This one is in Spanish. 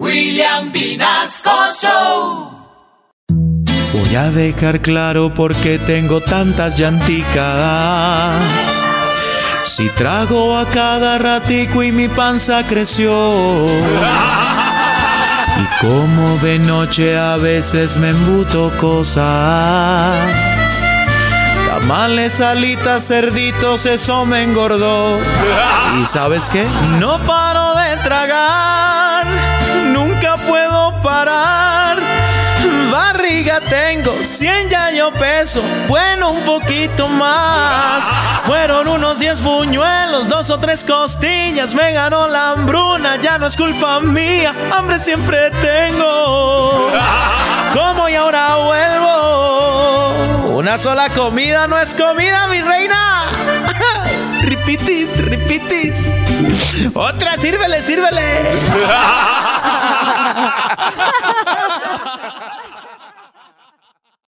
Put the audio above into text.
William Vinasco Show. Voy a dejar claro por qué tengo tantas llanticas. Si trago a cada ratico y mi panza creció. Y como de noche a veces me embuto cosas. Tamales, alitas, cerditos, eso me engordó. ¿Y sabes qué? No paro de tragar, Barriga tengo, 100 ya yo peso, bueno un poquito más. Fueron unos 10 buñuelos, dos o tres costillas, me ganó la hambruna, ya no es culpa mía, hambre siempre tengo. Como y ahora vuelvo. Una sola comida no es comida, mi reina. Ripitis, ripitis. Otra, sírvele, sírvele.